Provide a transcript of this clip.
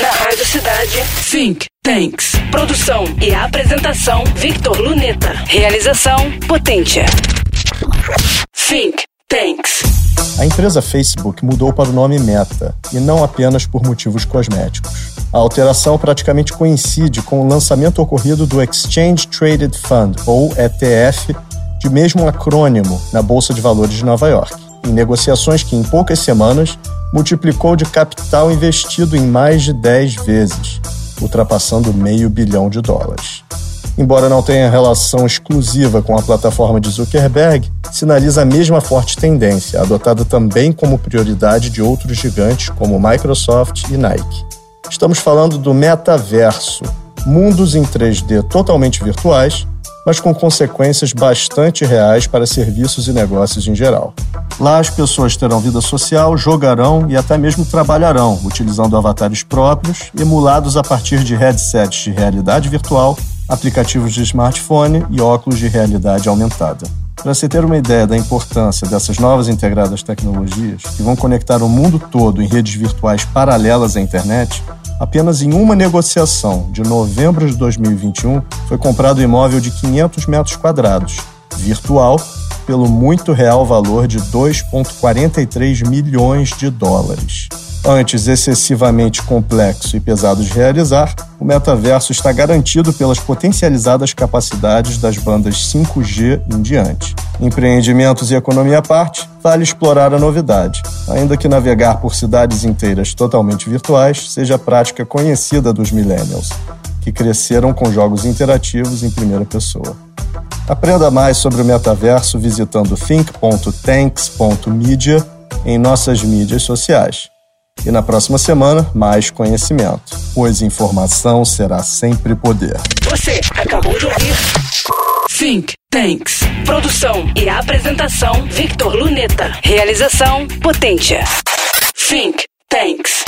Na Rádio Cidade, Think Tanks. Produção e apresentação, Victor Luneta. Realização, Potência. Think Tanks. A empresa Facebook mudou para o nome Meta, e não apenas por motivos cosméticos. A alteração praticamente coincide com o lançamento ocorrido do Exchange Traded Fund, ou ETF, de mesmo acrônimo, na Bolsa de Valores de Nova York, em negociações que, em poucas semanas, multiplicou de capital investido em mais de 10 vezes, ultrapassando meio bilhão de dólares. Embora não tenha relação exclusiva com a plataforma de Zuckerberg, sinaliza a mesma forte tendência, adotada também como prioridade de outros gigantes como Microsoft e Nike. Estamos falando do metaverso, mundos em 3D totalmente virtuais, mas com consequências bastante reais para serviços e negócios em geral. Lá as pessoas terão vida social, jogarão e até mesmo trabalharão, utilizando avatares próprios, emulados a partir de headsets de realidade virtual, aplicativos de smartphone e óculos de realidade aumentada. Para se ter uma ideia da importância dessas novas integradas tecnologias, que vão conectar o mundo todo em redes virtuais paralelas à internet, apenas em uma negociação de novembro de 2021 foi comprado um imóvel de 500 metros quadrados, virtual, pelo muito real valor de 2,43 milhões de dólares. Antes excessivamente complexo e pesado de realizar, o metaverso está garantido pelas potencializadas capacidades das bandas 5G em diante. Empreendimentos e economia à parte, vale explorar a novidade, ainda que navegar por cidades inteiras totalmente virtuais seja prática conhecida dos millennials, que cresceram com jogos interativos em primeira pessoa. Aprenda mais sobre o metaverso visitando think.tanks.media em nossas mídias sociais. E na próxima semana, mais conhecimento, pois informação será sempre poder. Você acabou de ouvir Think Tanks. Produção e apresentação, Victor Luneta. Realização, Potência. Think Tanks.